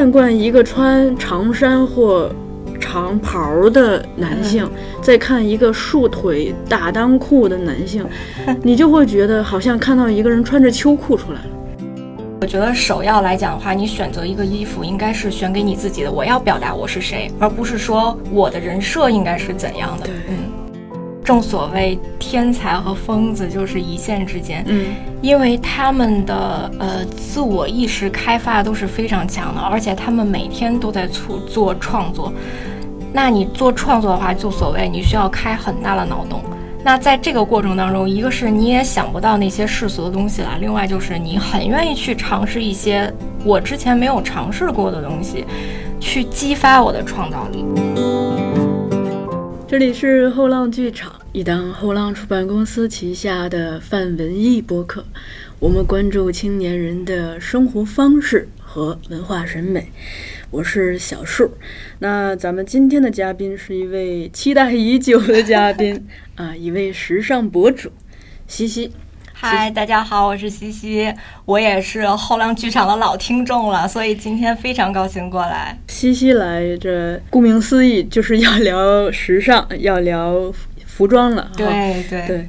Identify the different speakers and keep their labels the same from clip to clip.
Speaker 1: 你看惯一个穿长衫或长袍的男性，再看一个束腿大裆裤的男性，你就会觉得好像看到一个人穿着秋裤出来了。
Speaker 2: 我觉得首要来讲的话，你选择一个衣服应该是选给你自己的，我要表达我是谁，而不是说我的人设应该是怎样的。嗯，正所谓天才和疯子就是一线之间。
Speaker 1: 嗯，
Speaker 2: 因为他们的呃自我意识开发都是非常强的，而且他们每天都在做做创作。那你做创作的话，就所谓你需要开很大的脑洞。那在这个过程当中，一个是你也想不到那些世俗的东西了，另外就是你很愿意去尝试一些我之前没有尝试过的东西，去激发我的创造力。
Speaker 1: 这里是后浪剧场，一档后浪出版公司旗下的泛文艺播客，我们关注青年人的生活方式和文化审美。我是小树，那咱们今天的嘉宾是一位期待已久的嘉宾啊，一位时尚博主，西西。
Speaker 2: 嗨，大家好，我是西西，我也是后浪剧场的老听众了，所以今天非常高兴过来。
Speaker 1: 西西来，这顾名思义就是要聊时尚，要聊服装了。
Speaker 2: 对对
Speaker 1: 对。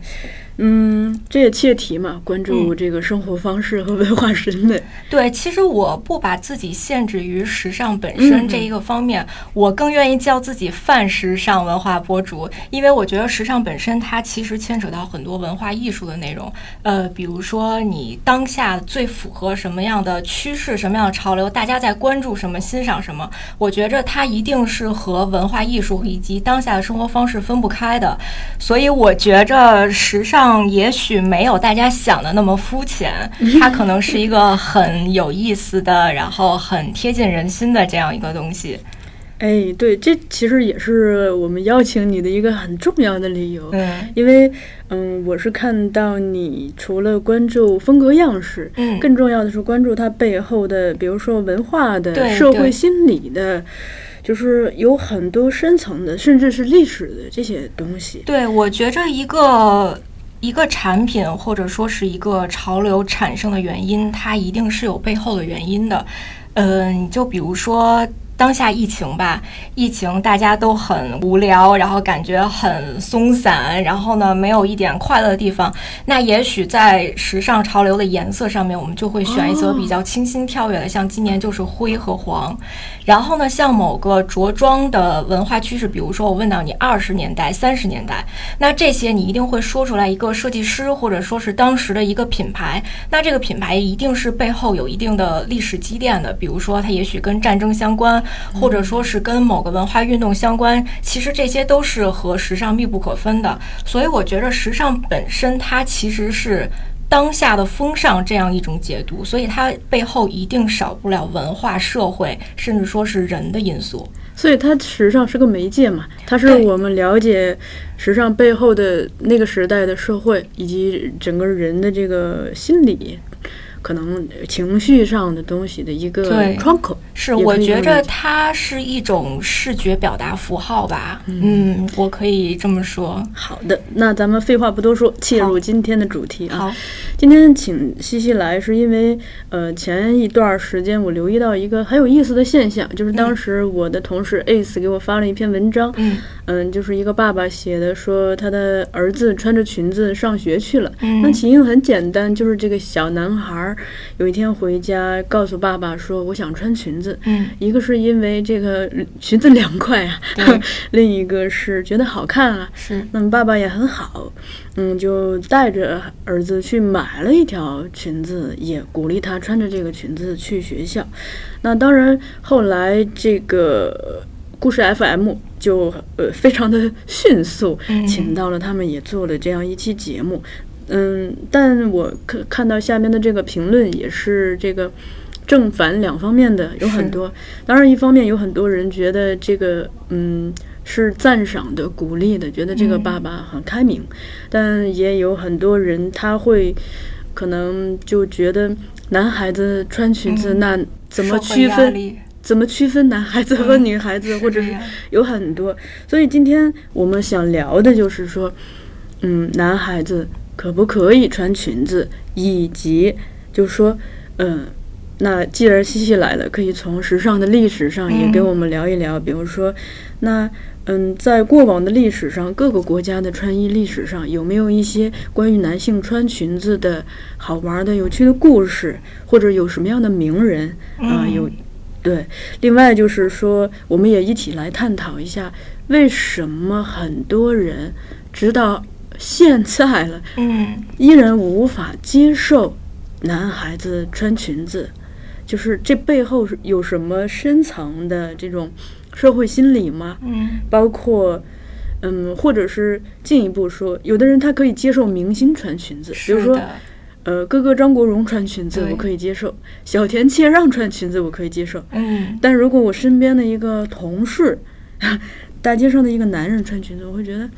Speaker 1: 嗯，这也切题嘛，关注这个生活方式和文化审美。
Speaker 2: 对，其实我不把自己限制于时尚本身这一个方面，我更愿意叫自己泛时尚文化博主，因为我觉得时尚本身它其实牵扯到很多文化艺术的内容。呃，比如说你当下最符合什么样的趋势、什么样的潮流，大家在关注什么、欣赏什么，我觉着它一定是和文化艺术以及当下的生活方式分不开的。所以我觉着时尚。也许没有大家想的那么肤浅，它可能是一个很有意思的，然后很贴近人心的这样一个东西。
Speaker 1: 哎，对，这其实也是我们邀请你的一个很重要的理由。
Speaker 2: 嗯，
Speaker 1: 因为嗯，我是看到你除了关注风格样式，
Speaker 2: 嗯，
Speaker 1: 更重要的是关注它背后的，比如说文化的、社会心理的。就是有很多深层的，甚至是历史的这些东西。
Speaker 2: 对，我觉着一个一个产品或者说是一个潮流产生的原因，它一定是有背后的原因的。嗯，就比如说。当下疫情吧，疫情大家都很无聊，然后感觉很松散，然后呢没有一点快乐的地方。那也许在时尚潮流的颜色上面，我们就会选一则比较清新跳跃的，像今年就是灰和黄。然后呢，像某个着装的文化趋势，比如说我问到你二十年代、三十年代，那这些你一定会说出来一个设计师或者说是当时的一个品牌。那这个品牌一定是背后有一定的历史积淀的，比如说它也许跟战争相关。或者说是跟某个文化运动相关，其实这些都是和时尚密不可分的。所以我觉得时尚本身它其实是当下的风尚这样一种解读，所以它背后一定少不了文化、社会，甚至说是人的因素。
Speaker 1: 所以它时尚是个媒介嘛，它是我们了解时尚背后的那个时代的社会以及整个人的这个心理。可能情绪上的东西的一个窗口，
Speaker 2: 是我觉着它是一种视觉表达符号吧。嗯，我可以这么说。
Speaker 1: 好的，那咱们废话不多说，切入今天的主题啊。
Speaker 2: 好，
Speaker 1: 今天请西西来，是因为呃前一段时间我留意到一个很有意思的现象，就是当时我的同事 Ace 给我发了一篇文章。
Speaker 2: 嗯。
Speaker 1: 嗯，就是一个爸爸写的，说他的儿子穿着裙子上学去了。
Speaker 2: 嗯，
Speaker 1: 那起因很简单，就是这个小男孩有一天回家，告诉爸爸说：“我想穿裙子。”
Speaker 2: 嗯，
Speaker 1: 一个是因为这个裙子凉快啊，另一个是觉得好看啊。
Speaker 2: 是，
Speaker 1: 那么爸爸也很好，嗯，就带着儿子去买了一条裙子，也鼓励他穿着这个裙子去学校。那当然，后来这个。故事 FM 就呃非常的迅速，请到了他们，也做了这样一期节目。嗯，但我看看到下面的这个评论也是这个正反两方面的有很多。当然，一方面有很多人觉得这个嗯是赞赏的、鼓励的，觉得这个爸爸很开明。但也有很多人他会可能就觉得男孩子穿裙子那怎么区分？怎么区分男孩子和女孩子，或者是有很多，所以今天我们想聊的就是说，嗯，男孩子可不可以穿裙子，以及就是说，嗯，那既然西西来了，可以从时尚的历史上也给我们聊一聊，比如说，那嗯，在过往的历史上，各个国家的穿衣历史上有没有一些关于男性穿裙子的好玩的、有趣的故事，或者有什么样的名人啊？有，对。另外就是说，我们也一起来探讨一下，为什么很多人直到现在了，
Speaker 2: 嗯，
Speaker 1: 依然无法接受男孩子穿裙子。就是这背后是有什么深层的这种社会心理吗？
Speaker 2: 嗯，
Speaker 1: 包括，嗯，或者是进一步说，有的人他可以接受明星穿裙子，比如说，呃，哥哥张国荣穿裙子我可以接受，小田切让穿裙子我可以接受。
Speaker 2: 嗯，
Speaker 1: 但如果我身边的一个同事，大街上的一个男人穿裙子，我会觉得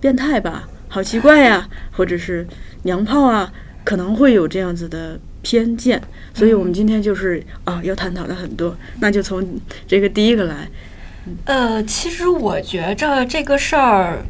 Speaker 1: 变态吧，好奇怪呀，或者是娘炮啊，可能会有这样子的。偏见，所以我们今天就是啊，要探讨的很多，那就从这个第一个来。
Speaker 2: 呃，其实我觉着这个事儿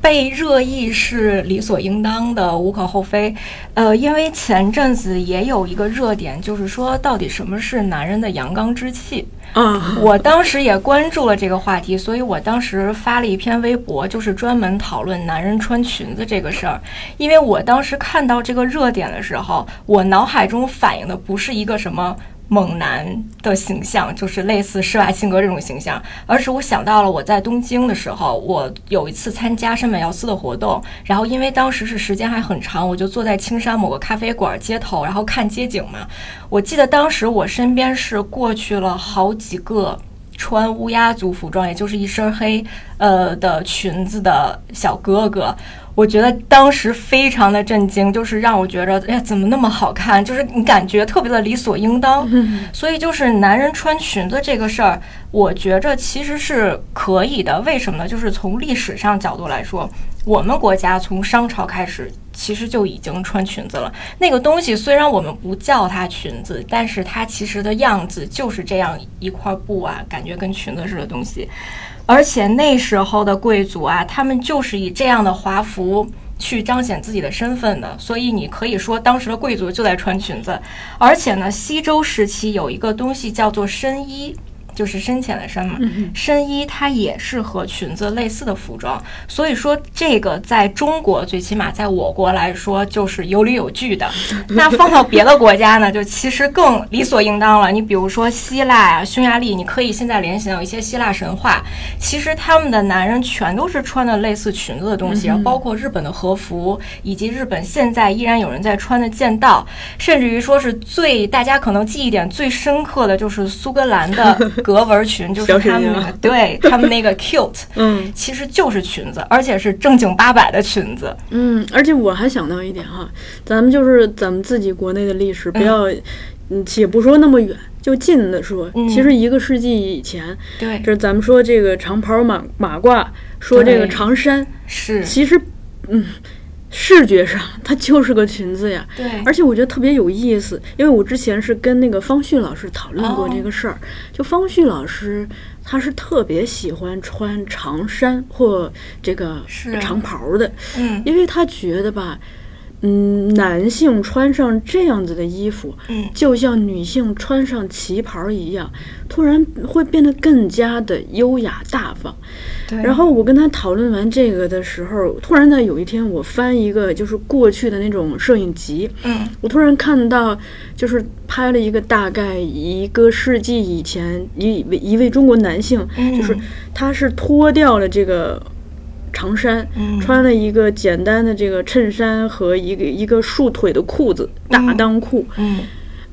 Speaker 2: 被热议是理所应当的，无可厚非。呃，因为前阵子也有一个热点，就是说到底什么是男人的阳刚之气。
Speaker 1: 啊，
Speaker 2: 我当时也关注了这个话题，所以我当时发了一篇微博，就是专门讨论男人穿裙子这个事儿。因为我当时看到这个热点的时候，我脑海中反映的不是一个什么。猛男的形象就是类似施瓦辛格这种形象，而是我想到了我在东京的时候，我有一次参加山本耀司的活动，然后因为当时是时间还很长，我就坐在青山某个咖啡馆街头，然后看街景嘛。我记得当时我身边是过去了好几个穿乌鸦族服装，也就是一身黑呃的裙子的小哥哥。我觉得当时非常的震惊，就是让我觉得，哎，怎么那么好看？就是你感觉特别的理所应当。所以就是男人穿裙子这个事儿，我觉着其实是可以的。为什么呢？就是从历史上角度来说，我们国家从商朝开始其实就已经穿裙子了。那个东西虽然我们不叫它裙子，但是它其实的样子就是这样一块布啊，感觉跟裙子似的东西。而且那时候的贵族啊，他们就是以这样的华服去彰显自己的身份的，所以你可以说当时的贵族就在穿裙子。而且呢，西周时期有一个东西叫做深衣。就是深浅的深嘛，深衣它也是和裙子类似的服装，所以说这个在中国最起码在我国来说就是有理有据的。那放到别的国家呢，就其实更理所应当了。你比如说希腊啊、匈牙利，你可以现在联想到一些希腊神话，其实他们的男人全都是穿的类似裙子的东西，包括日本的和服，以及日本现在依然有人在穿的剑道，甚至于说是最大家可能记忆点最深刻的就是苏格兰的。格纹裙就是他们那个，对他们那个 cute，
Speaker 1: 嗯，
Speaker 2: 其实就是裙子，而且是正经八百的裙子。
Speaker 1: 嗯，而且我还想到一点哈，咱们就是咱们自己国内的历史，不要，嗯，且不说那么远，就近的说，其实一个世纪以前，
Speaker 2: 对，
Speaker 1: 就是咱们说这个长袍马马褂，说这个长衫，
Speaker 2: 是，
Speaker 1: 其实，嗯。视觉上，它就是个裙子呀。
Speaker 2: 对，
Speaker 1: 而且我觉得特别有意思，因为我之前是跟那个方旭老师讨论过这个事儿。就方旭老师，他是特别喜欢穿长衫或这个长袍的。
Speaker 2: 嗯，
Speaker 1: 因为他觉得吧。嗯，男性穿上这样子的衣服，
Speaker 2: 嗯，
Speaker 1: 就像女性穿上旗袍一样，突然会变得更加的优雅大方。
Speaker 2: 对。
Speaker 1: 然后我跟他讨论完这个的时候，突然在有一天，我翻一个就是过去的那种摄影集，
Speaker 2: 嗯，
Speaker 1: 我突然看到，就是拍了一个大概一个世纪以前一位一位中国男性，就是他是脱掉了这个。长衫，穿了一个简单的这个衬衫和一个一个束腿的裤子，大裆裤。
Speaker 2: 嗯，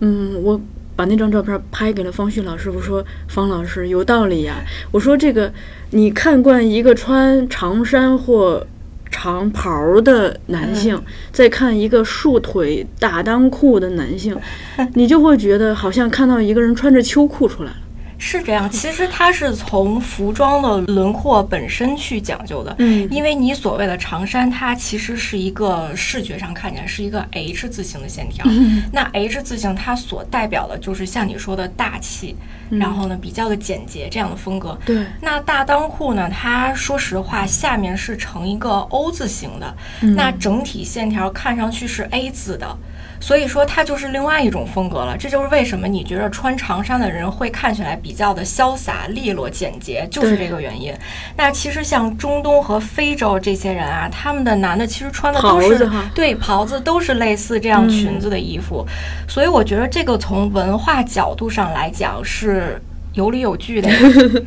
Speaker 1: 嗯，我把那张照片拍给了方旭老师，我说方老师有道理呀。我说这个你看惯一个穿长衫或长袍的男性，再看一个束腿大裆裤的男性，你就会觉得好像看到一个人穿着秋裤出来了。
Speaker 2: 是这样，其实它是从服装的轮廓本身去讲究的。
Speaker 1: 嗯，
Speaker 2: 因为你所谓的长衫，它其实是一个视觉上看起来是一个 H 字形的线条。那 H 字形它所代表的就是像你说的大气，然后呢比较的简洁这样的风格。
Speaker 1: 对。
Speaker 2: 那大裆裤呢？它说实话下面是呈一个 O 字形的，那整体线条看上去是 A 字的。所以说它就是另外一种风格了。这就是为什么你觉得穿长衫的人会看起来比较的潇洒、利落、简洁，就是这个原因。那其实像中东和非洲这些人啊，他们的男的其实穿的都是对袍子，都是类似这样裙子的衣服。所以我觉得这个从文化角度上来讲是有理有据的。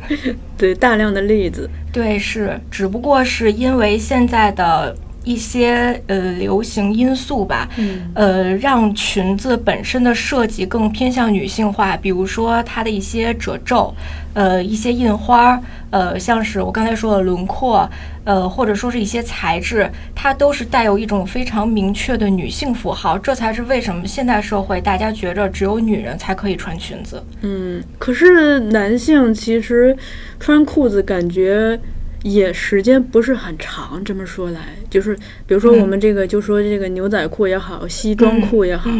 Speaker 1: 对，大量的例子。
Speaker 2: 对，是，只不过是因为现在的。一些呃流行因素吧，嗯呃，让裙子本身的设计更偏向女性化，比如说它的一些褶皱，呃，一些印花，呃，像是我刚才说的轮廓，呃，或者说是一些材质，它都是带有一种非常明确的女性符号，这才是为什么现代社会大家觉着只有女人才可以穿裙子。
Speaker 1: 嗯，可是男性其实穿裤子感觉。也时间不是很长，这么说来，就是比如说我们这个，就说这个牛仔裤也好，西装裤也好，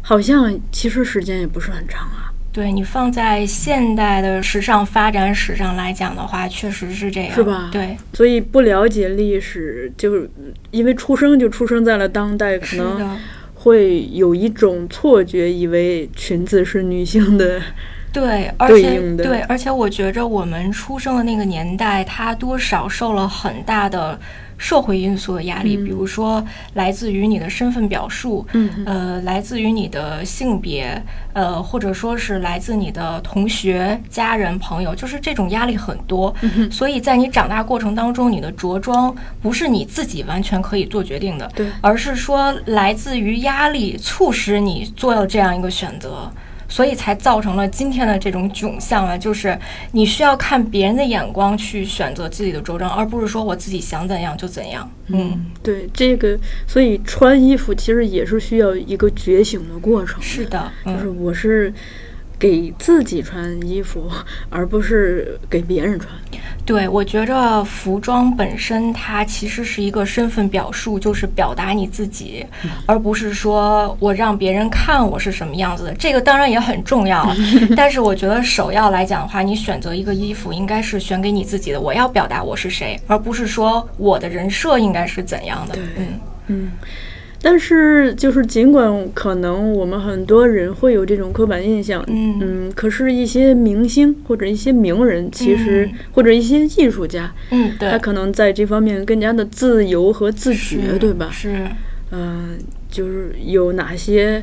Speaker 1: 好像其实时间也不是很长啊。
Speaker 2: 对你放在现代的时尚发展史上来讲的话，确实是这样，
Speaker 1: 是吧？
Speaker 2: 对，
Speaker 1: 所以不了解历史，就是因为出生就出生在了当代，可能会有一种错觉，以为裙子是女性的。
Speaker 2: 对，而且对，而且我觉着我们出生的那个年代，它多少受了很大的社会因素的压力，比如说来自于你的身份表述，嗯。呃，来自于你的性别，呃，或者说是来自你的同学、家人、朋友，就是这种压力很多。所以在你长大过程当中，你的着装不是你自己完全可以做决定的，
Speaker 1: 对，
Speaker 2: 而是说来自于压力促使你做了这样一个选择。所以才造成了今天的这种窘相啊，就是你需要看别人的眼光去选择自己的着装，而不是说我自己想怎样就怎样。
Speaker 1: 嗯，对，这个，所以穿衣服其实也是需要一个觉醒的过程。
Speaker 2: 是的，
Speaker 1: 就是我是。给自己穿衣服，而不是给别人穿。
Speaker 2: 对，我觉着服装本身它其实是一个身份表述，就是表达你自己，而不是说我让别人看我是什么样子的。这个当然也很重要，但是我觉得首要来讲的话，你选择一个衣服应该是选给你自己的，我要表达我是谁，而不是说我的人设应该是怎样的。
Speaker 1: 嗯嗯。但是，就是尽管可能我们很多人会有这种刻板印象，
Speaker 2: 嗯
Speaker 1: 嗯，可是，一些明星或者一些名人，其实或者一些艺术家，
Speaker 2: 嗯，对，
Speaker 1: 他可能在这方面更加的自由和自觉，对吧？
Speaker 2: 是，
Speaker 1: 嗯，就是有哪些？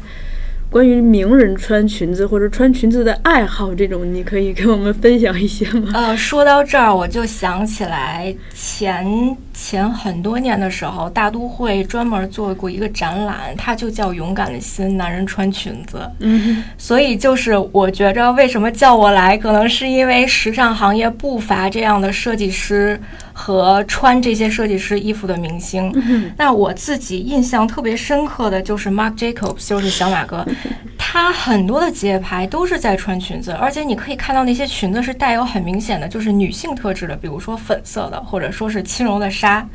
Speaker 1: 关于名人穿裙子或者穿裙子的爱好，这种你可以跟我们分享一些吗？
Speaker 2: 呃，说到这儿，我就想起来前前很多年的时候，大都会专门做过一个展览，它就叫《勇敢的心：男人穿裙子》。
Speaker 1: 嗯，
Speaker 2: 所以就是我觉着，为什么叫我来，可能是因为时尚行业不乏这样的设计师。和穿这些设计师衣服的明星，嗯那我自己印象特别深刻的就是 Marc Jacobs，就是小马哥，他很多的街拍都是在穿裙子，而且你可以看到那些裙子是带有很明显的就是女性特质的，比如说粉色的，或者说是轻柔的纱，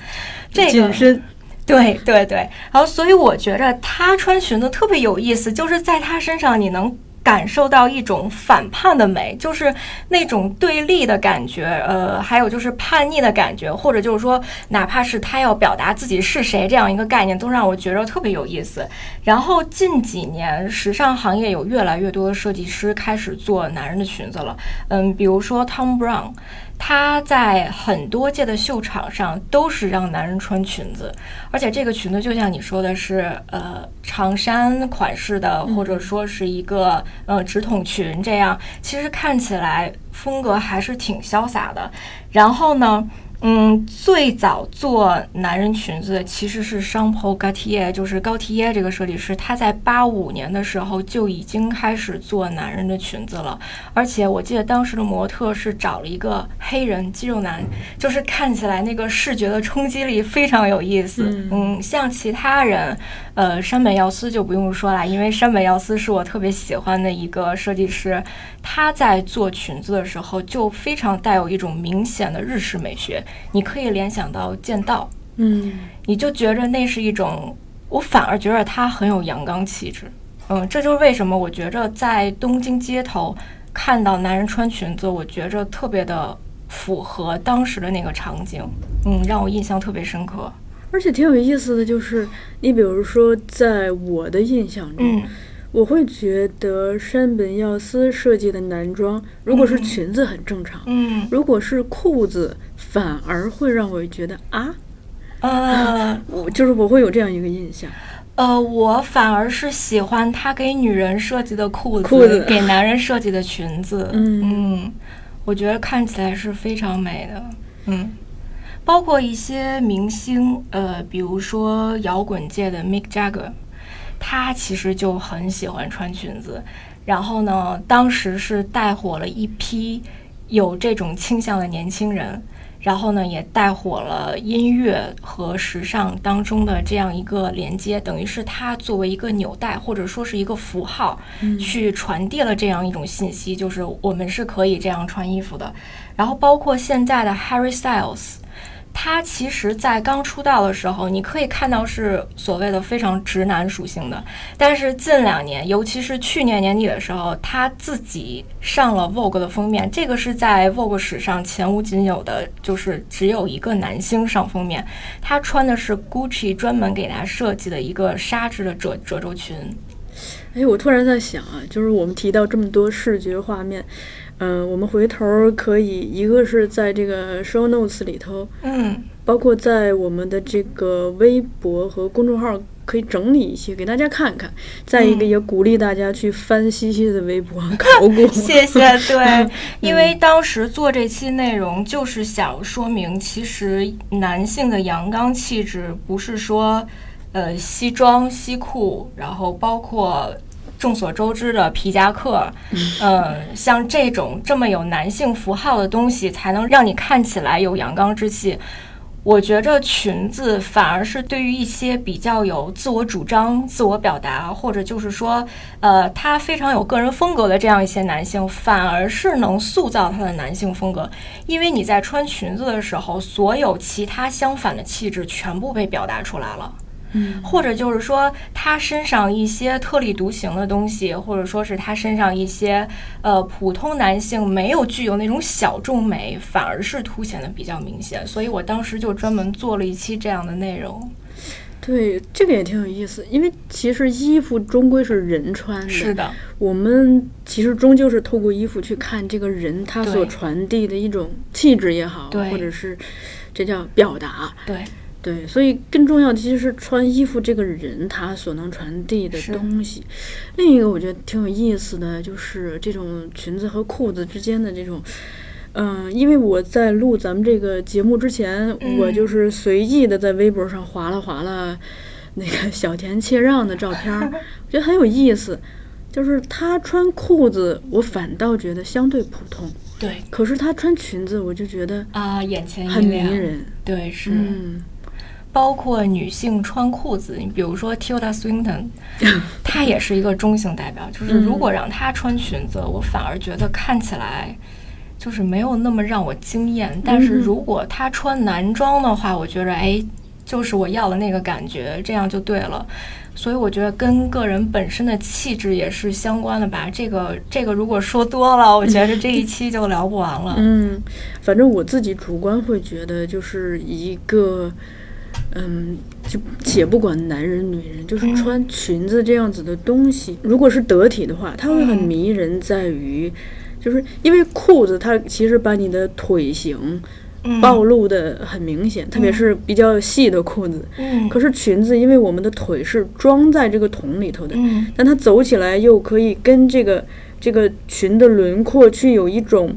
Speaker 2: 这
Speaker 1: 紧身，
Speaker 2: 对对对，然后所以我觉着他穿裙子特别有意思，就是在他身上你能。感受到一种反叛的美，就是那种对立的感觉，呃，还有就是叛逆的感觉，或者就是说，哪怕是他要表达自己是谁这样一个概念，都让我觉得特别有意思。然后近几年，时尚行业有越来越多的设计师开始做男人的裙子了，嗯，比如说 Tom Brown。它在很多届的秀场上都是让男人穿裙子，而且这个裙子就像你说的是，呃，长衫款式的，或者说是一个呃直筒裙这样，其实看起来风格还是挺潇洒的。然后呢？嗯，最早做男人裙子的其实是商铺高缇耶，就是高缇耶这个设计师，他在八五年的时候就已经开始做男人的裙子了。而且我记得当时的模特是找了一个黑人肌肉男，就是看起来那个视觉的冲击力非常有意思。嗯，像其他人，呃，山本耀司就不用说了，因为山本耀司是我特别喜欢的一个设计师，他在做裙子的时候就非常带有一种明显的日式美学。你可以联想到剑道，
Speaker 1: 嗯，
Speaker 2: 你就觉着那是一种，我反而觉得他很有阳刚气质，嗯，这就是为什么我觉着在东京街头看到男人穿裙子，我觉着特别的符合当时的那个场景，嗯，让我印象特别深刻。
Speaker 1: 而且挺有意思的就是，你比如说，在我的印象中，我会觉得山本耀司设计的男装，如果是裙子很正常，
Speaker 2: 嗯，
Speaker 1: 如果是裤子，反而会让我觉得啊，
Speaker 2: 呃，
Speaker 1: 我就是我会有这样一个印象。
Speaker 2: 呃，我反而是喜欢他给女人设计的裤
Speaker 1: 子，裤子
Speaker 2: 给男人设计的裙子，
Speaker 1: 嗯，
Speaker 2: 我觉得看起来是非常美的，嗯。包括一些明星，呃，比如说摇滚界的 Mick Jagger，他其实就很喜欢穿裙子。然后呢，当时是带火了一批有这种倾向的年轻人，然后呢，也带火了音乐和时尚当中的这样一个连接，等于是它作为一个纽带或者说是一个符号，去传递了这样一种信息，就是我们是可以这样穿衣服的。然后包括现在的 Harry Styles。他其实，在刚出道的时候，你可以看到是所谓的非常直男属性的。但是近两年，尤其是去年年底的时候，他自己上了 Vogue 的封面，这个是在 Vogue 史上前无仅有的，就是只有一个男星上封面。他穿的是 Gucci 专门给他设计的一个纱质的褶褶皱裙。
Speaker 1: 哎，我突然在想啊，就是我们提到这么多视觉画面。嗯，我们回头可以，一个是在这个 show notes 里头，
Speaker 2: 嗯，
Speaker 1: 包括在我们的这个微博和公众号可以整理一些给大家看看。再一个，也鼓励大家去翻西西的微博 考古。
Speaker 2: 谢谢。对，因为当时做这期内容就是想说明，其实男性的阳刚气质不是说，呃，西装西裤，然后包括。众所周知的皮夹克，嗯，像这种这么有男性符号的东西，才能让你看起来有阳刚之气。我觉着裙子反而是对于一些比较有自我主张、自我表达，或者就是说，呃，他非常有个人风格的这样一些男性，反而是能塑造他的男性风格。因为你在穿裙子的时候，所有其他相反的气质全部被表达出来了。
Speaker 1: 嗯，
Speaker 2: 或者就是说，他身上一些特立独行的东西，或者说是他身上一些呃普通男性没有具有那种小众美，反而是凸显的比较明显。所以我当时就专门做了一期这样的内容。
Speaker 1: 对，这个也挺有意思，因为其实衣服终归是人穿的。
Speaker 2: 是的，
Speaker 1: 我们其实终究是透过衣服去看这个人他所传递的一种气质也好，或者是这叫表达。
Speaker 2: 对。
Speaker 1: 对，所以更重要的其实是穿衣服这个人他所能传递的东西。另一个我觉得挺有意思的，就是这种裙子和裤子之间的这种，嗯，因为我在录咱们这个节目之前，我就是随意的在微博上划拉划拉那个小田切让的照片，我觉得很有意思。就是他穿裤子，我反倒觉得相对普通。
Speaker 2: 对，
Speaker 1: 可是他穿裙子，我就觉得
Speaker 2: 啊，眼前
Speaker 1: 很迷人。
Speaker 2: 对，是。
Speaker 1: 嗯。
Speaker 2: 包括女性穿裤子，你比如说 Tilda Swinton，她也是一个中性代表。就是如果让她穿裙子，我反而觉得看起来就是没有那么让我惊艳。但是如果她穿男装的话，我觉得哎，就是我要的那个感觉，这样就对了。所以我觉得跟个人本身的气质也是相关的吧。这个这个如果说多了，我觉得这一期就聊不完了。
Speaker 1: 嗯，反正我自己主观会觉得就是一个。嗯，就且不管男人女人，就是穿裙子这样子的东西，如果是得体的话，它会很迷人，在于，就是因为裤子它其实把你的腿型暴露的很明显，特别是比较细的裤子。
Speaker 2: 嗯。
Speaker 1: 可是裙子，因为我们的腿是装在这个桶里头的，但它走起来又可以跟这个这个裙的轮廓去有一种。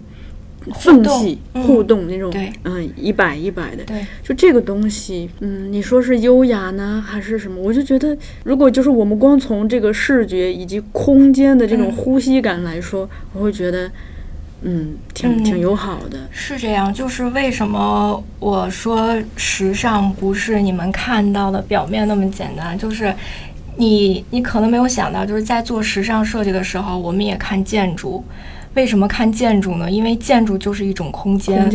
Speaker 1: 缝隙互动那种，嗯，一摆一摆的，
Speaker 2: 对，
Speaker 1: 就这个东西，嗯，你说是优雅呢，还是什么？我就觉得，如果就是我们光从这个视觉以及空间的这种呼吸感来说，我会觉得，嗯，挺挺友好的。
Speaker 2: 是这样，就是为什么我说时尚不是你们看到的表面那么简单？就是你你可能没有想到，就是在做时尚设计的时候，我们也看建筑。为什么看建筑呢？因为建筑就是一种空间。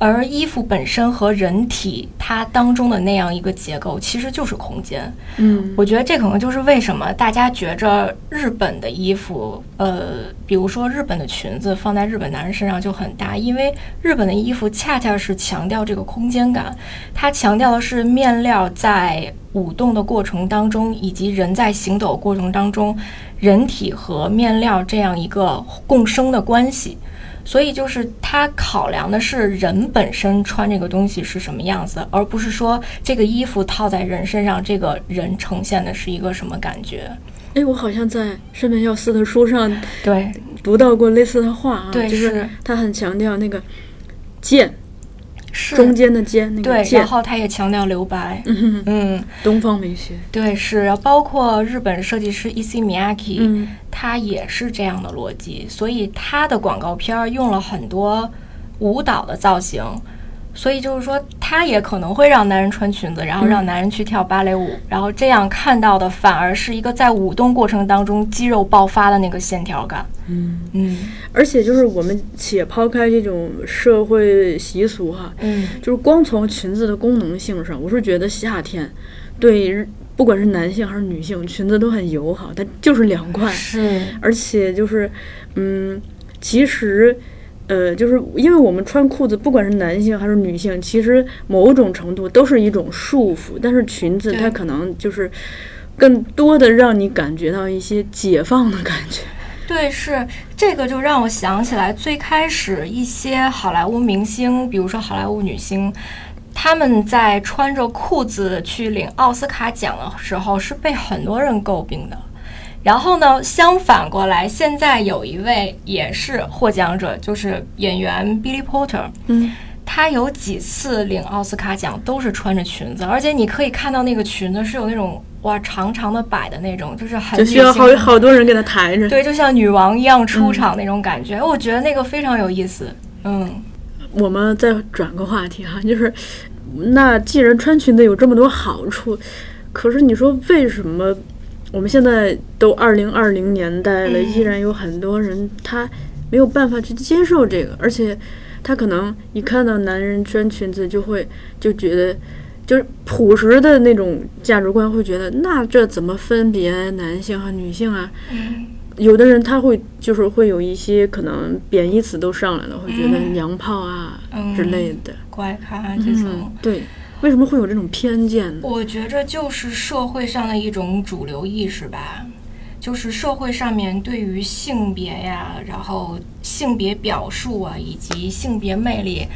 Speaker 2: 而衣服本身和人体它当中的那样一个结构，其实就是空间。
Speaker 1: 嗯，
Speaker 2: 我觉得这可能就是为什么大家觉着日本的衣服，呃，比如说日本的裙子放在日本男人身上就很大，因为日本的衣服恰恰是强调这个空间感，它强调的是面料在舞动的过程当中，以及人在行走过程当中，人体和面料这样一个共生的关系。所以就是他考量的是人本身穿这个东西是什么样子，而不是说这个衣服套在人身上，这个人呈现的是一个什么感觉。
Speaker 1: 哎，我好像在山本耀司的书上
Speaker 2: 对
Speaker 1: 读到过类似的话啊，
Speaker 2: 对，
Speaker 1: 就是他很强调那个剑，
Speaker 2: 是。
Speaker 1: 中间的尖那个
Speaker 2: 对，然，后他也强调留白。
Speaker 1: 嗯，
Speaker 2: 嗯，
Speaker 1: 东方美学，
Speaker 2: 对，是，包括日本设计师 E.C. Miyake，、
Speaker 1: 嗯。
Speaker 2: 他也是这样的逻辑，所以他的广告片儿用了很多舞蹈的造型，所以就是说，他也可能会让男人穿裙子，然后让男人去跳芭蕾舞，然后这样看到的反而是一个在舞动过程当中肌肉爆发的那个线条感。
Speaker 1: 嗯，
Speaker 2: 嗯。
Speaker 1: 而且就是我们且抛开这种社会习俗哈，
Speaker 2: 嗯，
Speaker 1: 就是光从裙子的功能性上，我是觉得夏天对不管是男性还是女性，裙子都很友好，它就是凉快，
Speaker 2: 是，
Speaker 1: 而且就是，嗯，其实，呃，就是因为我们穿裤子，不管是男性还是女性，其实某种程度都是一种束缚，但是裙子它可能就是更多的让你感觉到一些解放的感觉。
Speaker 2: 对，是这个就让我想起来，最开始一些好莱坞明星，比如说好莱坞女星，他们在穿着裤子去领奥斯卡奖的时候，是被很多人诟病的。然后呢，相反过来，现在有一位也是获奖者，就是演员 Billy Porter，
Speaker 1: 嗯，
Speaker 2: 他有几次领奥斯卡奖都是穿着裙子，而且你可以看到那个裙子是有那种哇长长的摆的那种，就是很
Speaker 1: 就需要好好多人给他抬着。
Speaker 2: 对，就像女王一样出场那种感觉，我觉得那个非常有意思。嗯，
Speaker 1: 我们再转个话题哈，就是那既然穿裙子有这么多好处，可是你说为什么我们现在都二零二零年代了，
Speaker 2: 嗯
Speaker 1: 依然有很多人他没有办法去接受这个，而且他可能一看到男人穿裙子就会就觉得。就是朴实的那种价值观，会觉得那这怎么分别男性和女性啊？
Speaker 2: 嗯
Speaker 1: 有的人他会就是会有一些可能贬义词都上来了，会觉得
Speaker 2: 嗯
Speaker 1: 娘炮啊
Speaker 2: 嗯
Speaker 1: 之类的。
Speaker 2: 怪咖这种。
Speaker 1: 嗯，对，为什么会有这种偏见呢？
Speaker 2: 我觉着就是社会上的一种主流意识吧，就是社会上面对于性别呀，然后性别表述啊，以及性别魅力，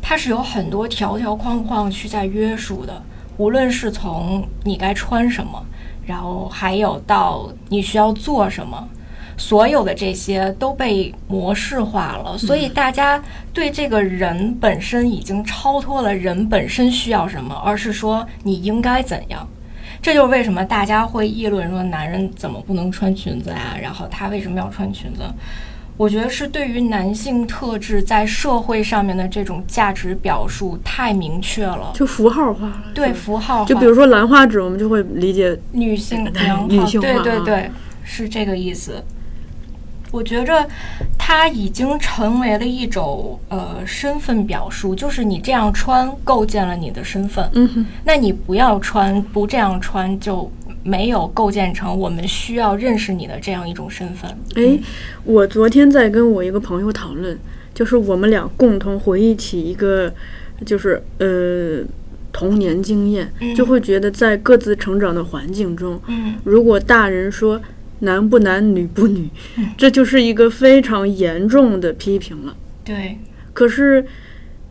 Speaker 2: 它是有很多条条框框去在约束的。无论是从你该穿什么，然后还有到你需要做什么，所有的这些都被模式化了，所以大家对这个人本身已经超脱了人本身需要什么，而是说你应该怎样。这就是为什么大家会议论说男人怎么不能穿裙子呀、然后他为什么要穿裙子？我觉得是对于男性特质在社会上面的这种价值表述太明确了，
Speaker 1: 就符号化了。
Speaker 2: 对符号化。
Speaker 1: 就比如说兰花指，我们就会理解，
Speaker 2: 女性
Speaker 1: 对
Speaker 2: 娘炮，
Speaker 1: 女性化
Speaker 2: 对对
Speaker 1: 啊
Speaker 2: 对，是这个意思。我觉着它已经成为了一种呃身份表述，就是你这样穿构建了你的身份。
Speaker 1: 嗯哼，
Speaker 2: 那你不要穿，不这样穿就没有构建成我们需要认识你的这样一种身份。
Speaker 1: 哎，我昨天在跟我一个朋友讨论，就是我们俩共同回忆起一个，就是呃童年经验，
Speaker 2: 嗯
Speaker 1: 就会觉得在各自成长的环境中，
Speaker 2: 嗯
Speaker 1: 如果大人说男不男女不女，
Speaker 2: 嗯
Speaker 1: 这就是一个非常严重的批评了。
Speaker 2: 对，
Speaker 1: 可是，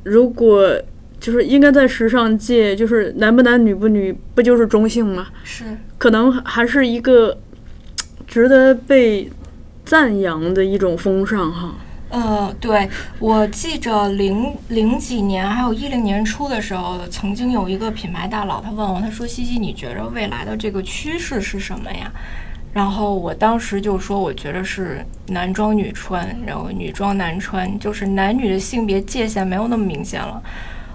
Speaker 1: 如果就是应该在时尚界，就是男不男女不女，不就是中性吗？
Speaker 2: 是，
Speaker 1: 可能还是一个值得被赞扬的一种风尚哈。
Speaker 2: 呃，对我记着零零几年，还有一零年初的时候，曾经有一个品牌大佬，他问我，他说：“西西，你觉着未来的这个趋势是什么呀？”然后我当时就说，我觉得是男装女穿，然后女装男穿，就是男女的性别界限没有那么明显了。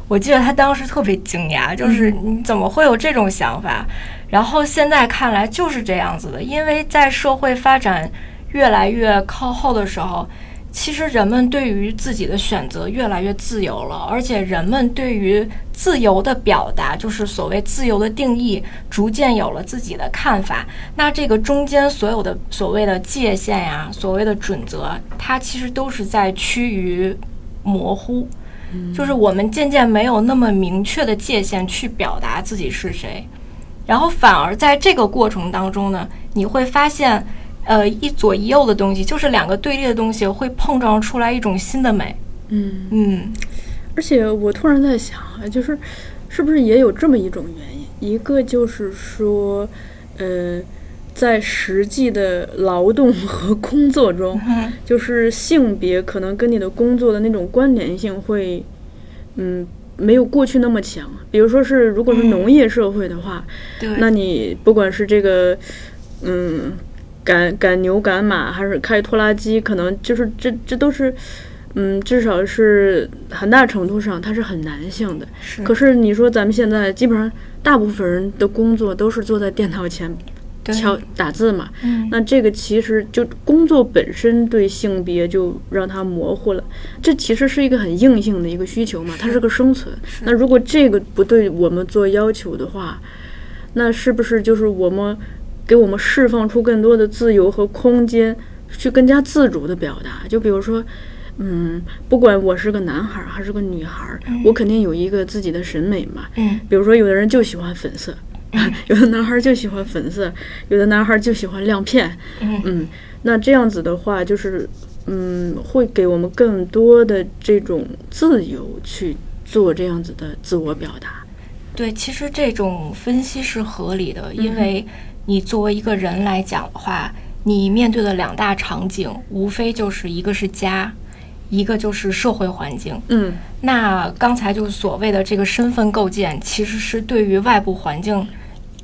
Speaker 2: 我记得他当时特别惊讶，就是你怎么会有这种想法？然后现在看来就是这样子的，因为在社会发展越来越靠后的时候，其实人们对于自己的选择越来越自由了，而且人们对于自由的表达，就是所谓自由的定义，逐渐有了自己的看法。那这个中间所有的所谓的界限呀，所谓的准则，它其实都是在趋于模糊，就是我们渐渐没有那么明确的界限去表达自己是谁，然后反而在这个过程当中呢，你会发现。呃，一左一右的东西，就是两个对立的东西，会碰撞出来一种新的美。
Speaker 1: 嗯
Speaker 2: 嗯，
Speaker 1: 而且我突然在想啊，就是是不是也有这么一种原因？一个就是说，呃，在实际的劳动和工作中，就是性别可能跟你的工作的那种关联性会，嗯，没有过去那么强。比如说是，如果是农业社会的话，那你不管是这个，嗯。赶赶牛赶马还是开拖拉机，可能就是这这都是，嗯，至少是很大程度上它是很男性的。
Speaker 2: 是。
Speaker 1: 可是你说咱们现在基本上大部分人的工作都是坐在电脑前敲打字嘛。
Speaker 2: 嗯。
Speaker 1: 那这个其实就工作本身对性别就让它模糊了。这其实是一个很硬性的一个需求嘛，它是个生存。那如果这个不对我们做要求的话，那是不是就是我们？给我们释放出更多的自由和空间，去更加自主的表达。就比如说，嗯，不管我是个男孩还是个女孩，我肯定有一个自己的审美嘛。
Speaker 2: 嗯，
Speaker 1: 比如说，有的人 就喜欢粉色，有的男孩就喜欢粉色，有的男孩就喜欢亮片。嗯，那这样子的话，就是嗯，会给我们更多的这种自由去做这样子的自我表达。
Speaker 2: 对，其实这种分析是合理的，因为。你作为一个人来讲的话，你面对的两大场景，无非就是一个是家，一个就是社会环境。
Speaker 1: 嗯，
Speaker 2: 那刚才就是所谓的这个身份构建，其实是对于外部环境。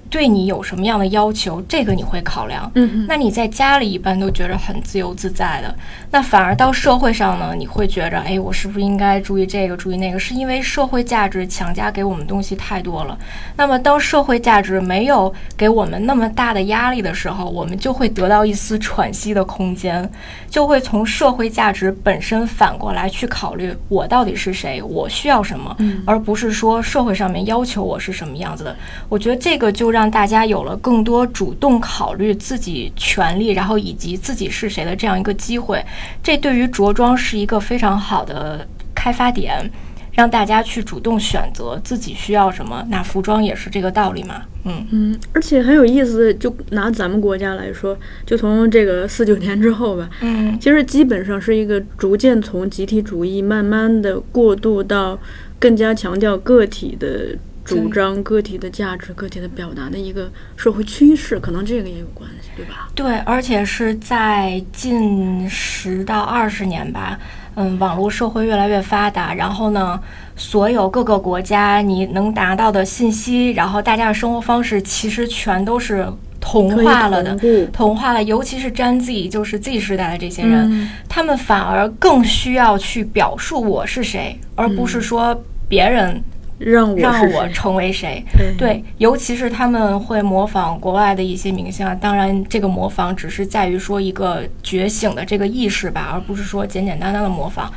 Speaker 2: 对你有什么样的要求，这个你会考量。
Speaker 1: 嗯，
Speaker 2: 那你在家里一般都觉得很自由自在的，那反而到社会上呢，你会觉着，哎，我是不是应该注意这个，注意那个？是因为社会价值强加给我们东西太多了。那么当社会价值没有给我们那么大的压力的时候，我们就会得到一丝喘息的空间，就会从社会价值本身反过来去考虑我到底是谁，我需要什么，而不是说社会上面要求我是什么样子的。我觉得这个就。让大家有了更多主动考虑自己权利，然后以及自己是谁的这样一个机会，这对于着装是一个非常好的开发点，让大家去主动选择自己需要什么。那服装也是这个道理嘛？
Speaker 1: 嗯嗯，而且很有意思，就拿咱们国家来说，就从这个四九年之后吧，
Speaker 2: 嗯，
Speaker 1: 其实基本上是一个逐渐从集体主义慢慢的过渡到更加强调个体的。主张个体的价值、个体的表达的一个社会趋势，可能这个也有关系，对吧？
Speaker 2: 对，而且是在近十到二十年吧，嗯，网络社会越来越发达，然后呢，所有各个国家你能达到的信息，然后大家的生活方式其实全都是同化了的，同化了。尤其是 Z，就是 Z 时代的这些人，他们反而更需要去表述我是谁，而不是说别人。
Speaker 1: 让我
Speaker 2: 让我成为谁？对，尤其是他们会模仿国外的一些明星啊。当然，这个模仿只是在于说一个觉醒的这个意识吧，而不是说简简单单的模仿。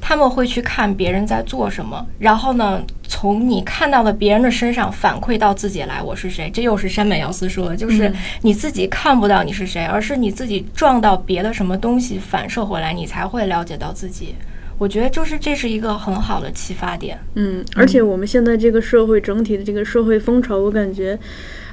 Speaker 2: 他们会去看别人在做什么，然后呢，从你看到的别人的身上反馈到自己来，我是谁？这又是山本耀司说的，就是你自己看不到你是谁，而是你自己撞到别的什么东西反射回来，你才会了解到自己。我觉得就是这是一个很好的启发点。
Speaker 1: 嗯，而且我们现在这个社会整体的这个社会风潮，我感觉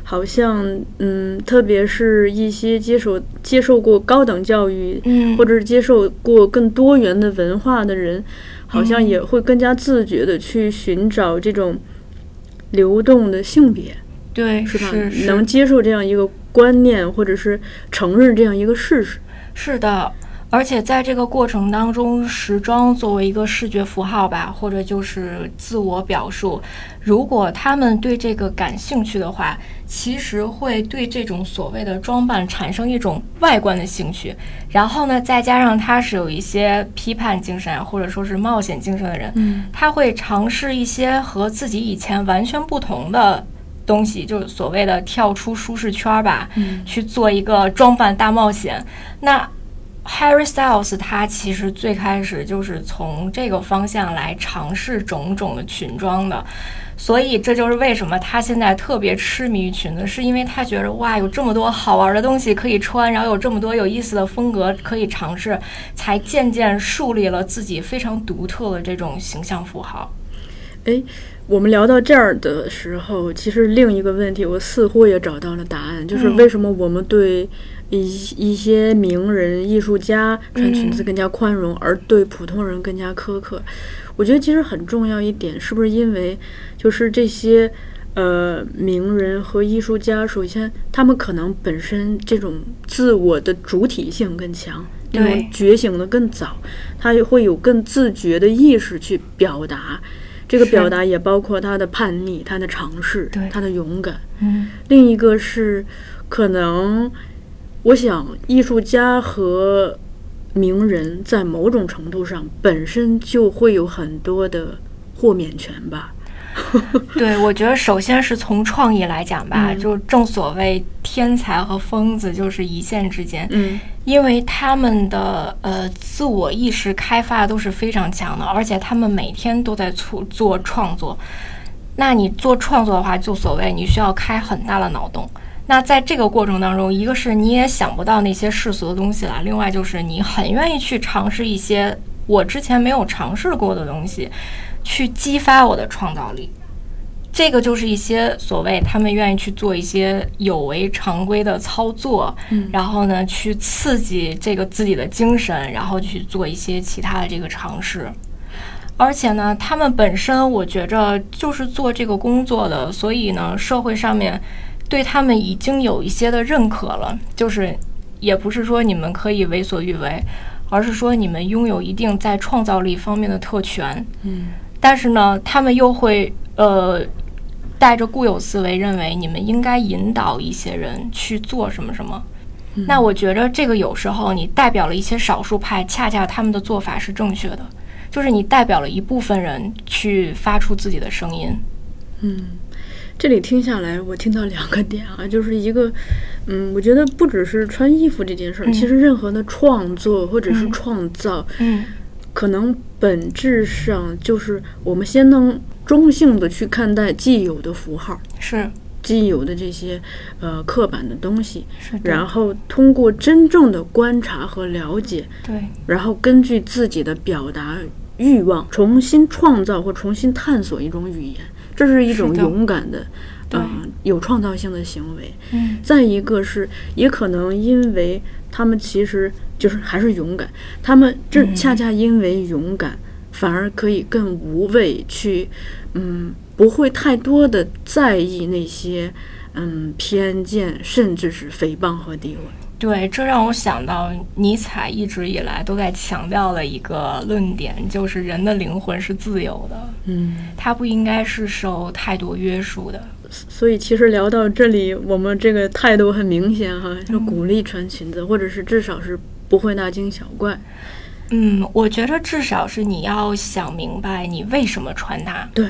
Speaker 1: 好像，嗯，特别是一些接受接受过高等教育，
Speaker 2: 嗯，
Speaker 1: 或者是接受过更多元的文化的人，好像也会更加自觉的去寻找这种流动的性别，
Speaker 2: 对，
Speaker 1: 是吧？
Speaker 2: 是
Speaker 1: 能接受这样一个观念，或者是承认这样一个事实。
Speaker 2: 是的。而且在这个过程当中，时装作为一个视觉符号吧，或者就是自我表述，如果他们对这个感兴趣的话，其实会对这种所谓的装扮产生一种外观的兴趣。然后呢，再加上他是有一些批判精神或者说是冒险精神的人，
Speaker 1: 嗯，
Speaker 2: 他会尝试一些和自己以前完全不同的东西，就是所谓的跳出舒适圈吧，
Speaker 1: 嗯，
Speaker 2: 去做一个装扮大冒险。那 Harry Styles 他其实最开始就是从这个方向来尝试种种的裙装的。所以这就是为什么他现在特别痴迷于裙子，是因为他觉得哇，有这么多好玩的东西可以穿，然后有这么多有意思的风格可以尝试，才渐渐树立了自己非常独特的这种形象符号。
Speaker 1: 哎，我们聊到这儿的时候，其实另一个问题，我似乎也找到了答案，就是为什么我们对一一些名人、艺术家穿裙子更加宽容，而对普通人更加苛刻？我觉得其实很重要一点，是不是因为就是这些呃名人和艺术家，首先他们可能本身这种自我的主体性更强，那种觉醒的更早，他也会有更自觉的意识去表达。这个表达也包括他的叛逆、他的尝试、他的勇敢。
Speaker 2: 嗯，
Speaker 1: 另一个是可能，我想艺术家和。名人在某种程度上本身就会有很多的豁免权吧？
Speaker 2: 对，我觉得首先是从创意来讲吧，就正所谓天才和疯子就是一线之间。
Speaker 1: 嗯，
Speaker 2: 因为他们的呃自我意识开发都是非常强的，而且他们每天都在做做创作。那你做创作的话，就所谓你需要开很大的脑洞。那在这个过程当中，一个是你也想不到那些世俗的东西了，另外就是你很愿意去尝试一些我之前没有尝试过的东西，去激发我的创造力。这个就是一些所谓他们愿意去做一些有违常规的操作，然后呢，去刺激这个自己的精神，然后去做一些其他的这个尝试。而且呢，他们本身我觉着就是做这个工作的，所以呢，社会上面。对他们已经有一些的认可了，就是也不是说你们可以为所欲为，而是说你们拥有一定在创造力方面的特权。
Speaker 1: 嗯，
Speaker 2: 但是呢，他们又会呃带着固有思维，认为你们应该引导一些人去做什么什么。那我觉得这个有时候你代表了一些少数派，恰恰他们的做法是正确的，就是你代表了一部分人去发出自己的声音。
Speaker 1: 嗯。这里听下来，我听到两个点啊，就是一个，嗯，我觉得不只是穿衣服这件事儿，其实任何的创作或者是创造，
Speaker 2: 嗯，
Speaker 1: 可能本质上就是我们先能中性的去看待既有的符号，
Speaker 2: 是。
Speaker 1: 既有的这些呃刻板的东西，
Speaker 2: 是，
Speaker 1: 然后通过真正的观察和了解，
Speaker 2: 对，
Speaker 1: 然后根据自己的表达欲望，重新创造或重新探索一种语言。这是一种勇敢的，嗯，有创造性的行为。
Speaker 2: 嗯，
Speaker 1: 再一个是，也可能因为他们其实就是还是勇敢，他们这恰恰因为勇敢，反而可以更无畏去，嗯，不会太多的在意那些，嗯，偏见，甚至是诽谤和诋毁。
Speaker 2: 对，这让我想到尼采一直以来都在强调的一个论点，就是人的灵魂是自由的，
Speaker 1: 嗯，
Speaker 2: 他不应该是受太多约束的。
Speaker 1: 所以，其实聊到这里，我们这个态度很明显哈，就鼓励穿裙子，或者是至少是不会大惊小怪。
Speaker 2: 嗯，我觉得至少是你要想明白你为什么穿它。
Speaker 1: 对，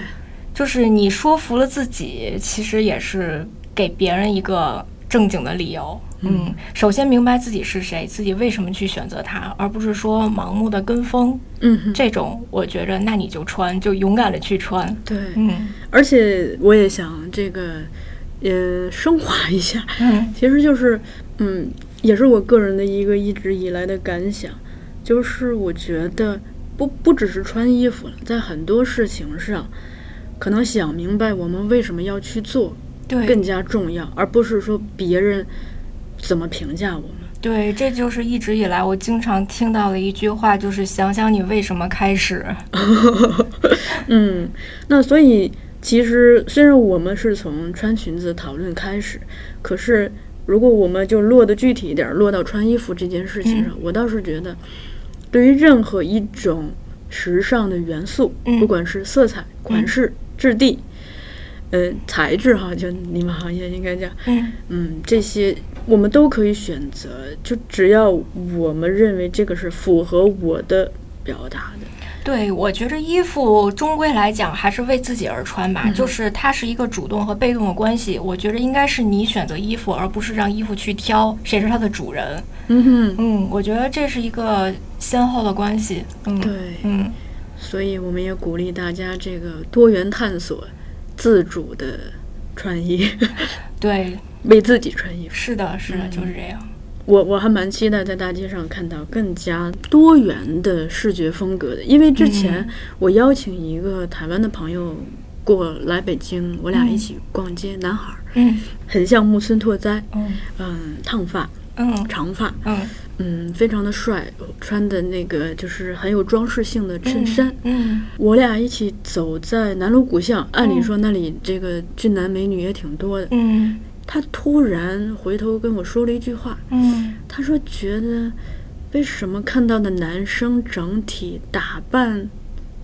Speaker 2: 就是你说服了自己，其实也是给别人一个正经的理由。嗯，首先明白自己是谁，自己为什么去选择它，而不是说盲目的跟风。
Speaker 1: 嗯，
Speaker 2: 这种我觉着，那你就穿，就勇敢的去穿。
Speaker 1: 对，
Speaker 2: 嗯，
Speaker 1: 而且我也想这个，呃，升华一下。
Speaker 2: 嗯，
Speaker 1: 其实就是，嗯，也是我个人的一个一直以来的感想，就是我觉得不不只是穿衣服了，在很多事情上，可能想明白我们为什么要去做，
Speaker 2: 对，
Speaker 1: 更加重要，而不是说别人。怎么评价我们？
Speaker 2: 对，这就是一直以来我经常听到的一句话，就是想想你为什么开始。
Speaker 1: 嗯，那所以其实虽然我们是从穿裙子讨论开始，可是如果我们就落得具体一点，落到穿衣服这件事情上，我倒是觉得，对于任何一种时尚的元素，不管是色彩、款式、质地。呃，材质哈，就你们行业应该讲，
Speaker 2: 嗯
Speaker 1: 嗯，这些我们都可以选择，就只要我们认为这个是符合我的表达的。
Speaker 2: 对，我觉着衣服终归来讲还是为自己而穿吧，就是它是一个主动和被动的关系。我觉着应该是你选择衣服，而不是让衣服去挑谁是它的主人。
Speaker 1: 嗯哼，
Speaker 2: 嗯，我觉得这是一个先后的关系。嗯，
Speaker 1: 对，
Speaker 2: 嗯，
Speaker 1: 所以我们也鼓励大家这个多元探索，自主的穿衣，
Speaker 2: 对，
Speaker 1: 为自己穿衣服。
Speaker 2: 是的，是的，
Speaker 1: 嗯。
Speaker 2: 就是这样。
Speaker 1: 我我还蛮期待在大街上看到更加多元的视觉风格的，因为之前
Speaker 2: 嗯。
Speaker 1: 我邀请一个台湾的朋友过来北京，我俩一起逛街，男孩儿
Speaker 2: 嗯。
Speaker 1: 很像木村拓哉，
Speaker 2: 嗯。
Speaker 1: 嗯，烫发、
Speaker 2: 嗯。
Speaker 1: 长发，
Speaker 2: 嗯，
Speaker 1: 嗯，非常的帅，穿的那个就是很有装饰性的衬衫。
Speaker 2: 嗯
Speaker 1: 我俩一起走在南锣鼓巷，按理说那里这个俊男美女也挺多的。
Speaker 2: 嗯
Speaker 1: 他突然回头跟我说了一句话，
Speaker 2: 嗯
Speaker 1: 他说觉得为什么看到的男生整体打扮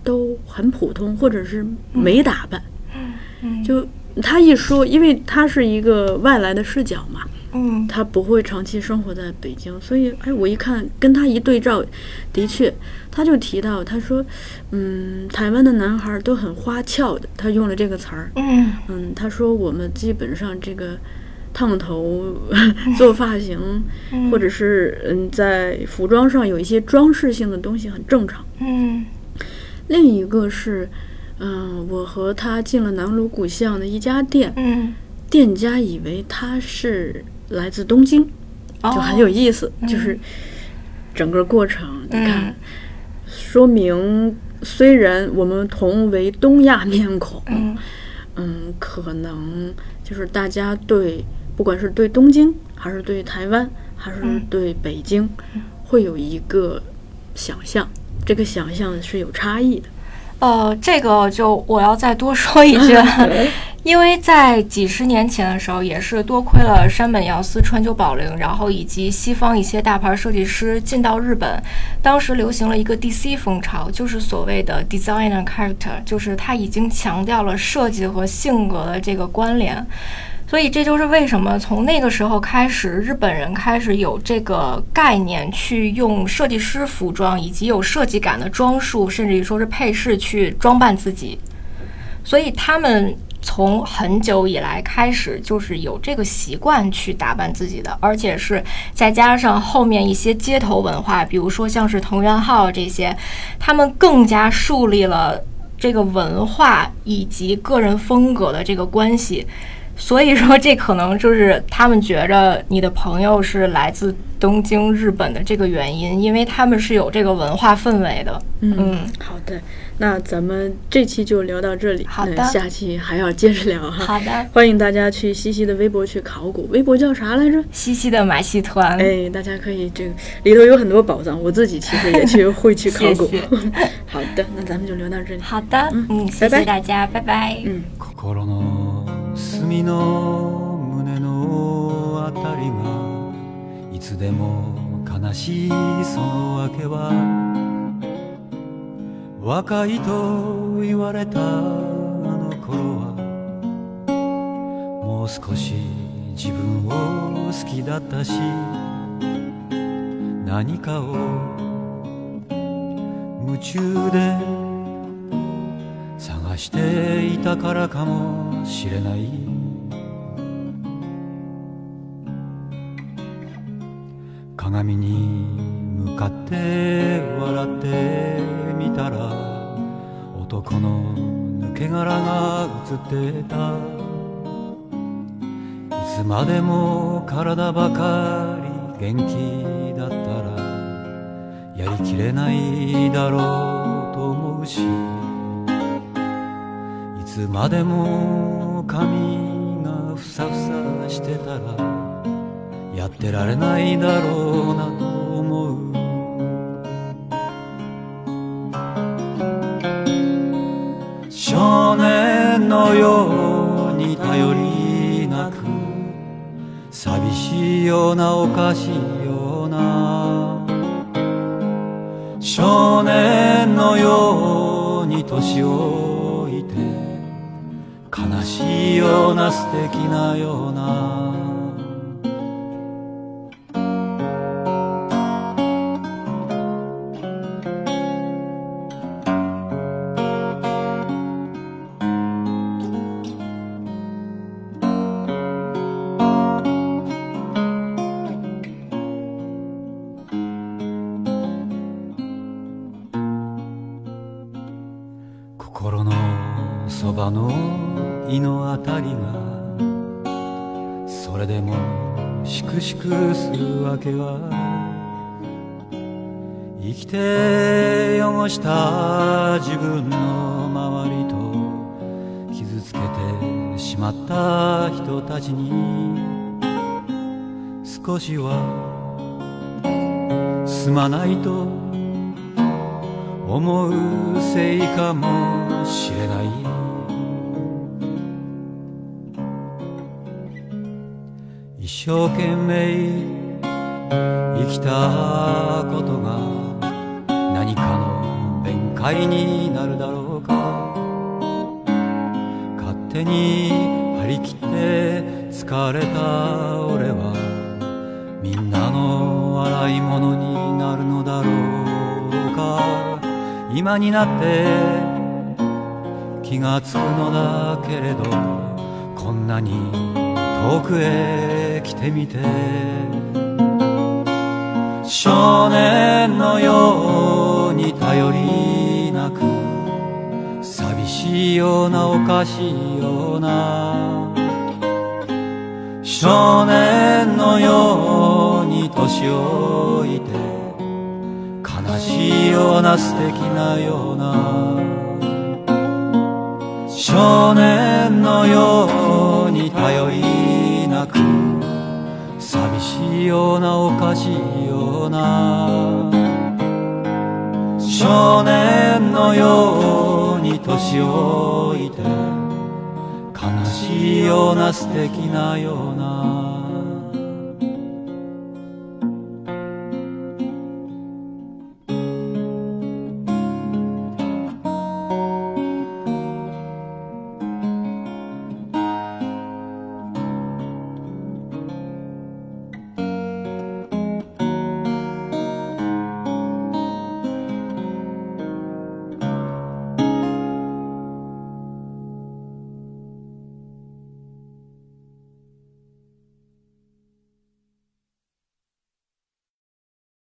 Speaker 1: 都很普通，或者是没打扮？
Speaker 2: 嗯，
Speaker 1: 就他一说，因为他是一个外来的视角嘛，
Speaker 2: 嗯。
Speaker 1: 他不会长期生活在北京，所以哎，我一看跟他一对照，的确，他就提到他说，嗯，台湾的男孩都很花俏的，他用了这个词儿，
Speaker 2: 嗯。
Speaker 1: 嗯，他说我们基本上这个烫头、做发型，
Speaker 2: 嗯。
Speaker 1: 或者是嗯在服装上有一些装饰性的东西很正常。
Speaker 2: 嗯。
Speaker 1: 另一个是，嗯，我和他进了南锣鼓巷的一家店，
Speaker 2: 嗯，
Speaker 1: 店家以为他是来自东京，就很有意思，就是整个过程，你看，
Speaker 2: 嗯。
Speaker 1: 说明虽然我们同为东亚面孔，
Speaker 2: 嗯。
Speaker 1: 嗯，可能就是大家对不管是对东京，还是对台湾，还是
Speaker 2: 嗯。
Speaker 1: 对北京，会有一个想象，这个想象是有差异的。
Speaker 2: 呃，这个就我要再多说一句 因为在几十年前的时候，也是多亏了山本耀司、川久保玲，然后以及西方一些大牌设计师进到日本，当时流行了一个 DC 风潮，就是所谓的 Designer character，就是它已经强调了设计和性格的这个关联。所以这就是为什么从那个时候开始，日本人开始有这个概念，去用设计师服装以及有设计感的装束，甚至于说是配饰去装扮自己。所以他们从很久以来开始就是有这个习惯去打扮自己的，而且是再加上后面一些街头文化，比如说像是藤原浩这些，他们更加树立了这个文化以及个人风格的这个关系。所以说，这可能就是他们觉着你的朋友是来自东京、日本的这个原因，因为他们是有这个文化氛围的。嗯
Speaker 1: 好的，那咱们这期就聊到这里，
Speaker 2: 好的
Speaker 1: 下期还要接着聊哈。
Speaker 2: 好的，
Speaker 1: 欢迎大家去西西的微博去考古，微博叫啥来着？
Speaker 2: 西西的马戏团，
Speaker 1: 哎，大家可以这个里头有很多宝藏，我自己其实也去会去考古。
Speaker 2: 谢谢
Speaker 1: 好的，那咱们就聊到这里。
Speaker 2: 好的，嗯，谢
Speaker 1: 拜拜
Speaker 2: 谢大家，拜拜。
Speaker 1: 嗯。
Speaker 3: 隅の胸のあたりがいつでも悲しいその訳は若いと言われたあの頃はもう少し自分を好きだったし何かを夢中でしていたからかもしれない。鏡に向かって笑ってみたら男の抜け殻が映ってた。いつまでも体ばかり元気だったらやりきれないだろうと思うし。つまでも髪がふさふさしてたらやってられないだろうなと思う。少年のように頼りなく寂しいようなおかしいような。少年のように年老ような素敵なような。心のそばの胃のあたりがそれでもしくしくするわけは生きて汚した自分の周りと傷つけてしまった人たちに少しはすまないと思うせいかもしれない。生懸命生きたことが何かの弁解になるだろうか。勝手に張り切って疲れた俺はみんなの洗い物になるのだろうか。今になって気がつくのだけれどこんなに遠くへ来てみて。少年のように頼りなく寂しいようなおかしいような。少年のように年老いて悲しいような素敵なような。少年のように頼り寂しいようなおかしいような。少年のように年老いて悲しいような素敵なような。